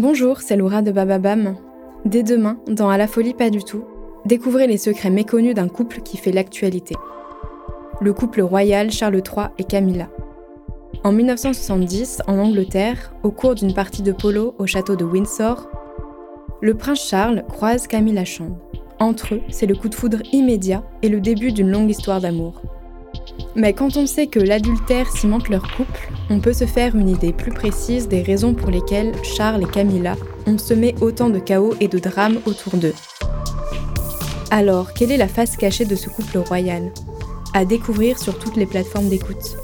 Bonjour, c'est Laura de Bababam. Dès demain, dans À la folie pas du tout, découvrez les secrets méconnus d'un couple qui fait l'actualité. Le couple royal Charles III et Camilla. En 1970, en Angleterre, au cours d'une partie de polo au château de Windsor, le prince Charles croise Camilla Chambre. Entre eux, c'est le coup de foudre immédiat et le début d'une longue histoire d'amour. Mais quand on sait que l'adultère cimente leur couple, on peut se faire une idée plus précise des raisons pour lesquelles Charles et Camilla ont semé autant de chaos et de drames autour d'eux. Alors, quelle est la face cachée de ce couple royal? À découvrir sur toutes les plateformes d'écoute.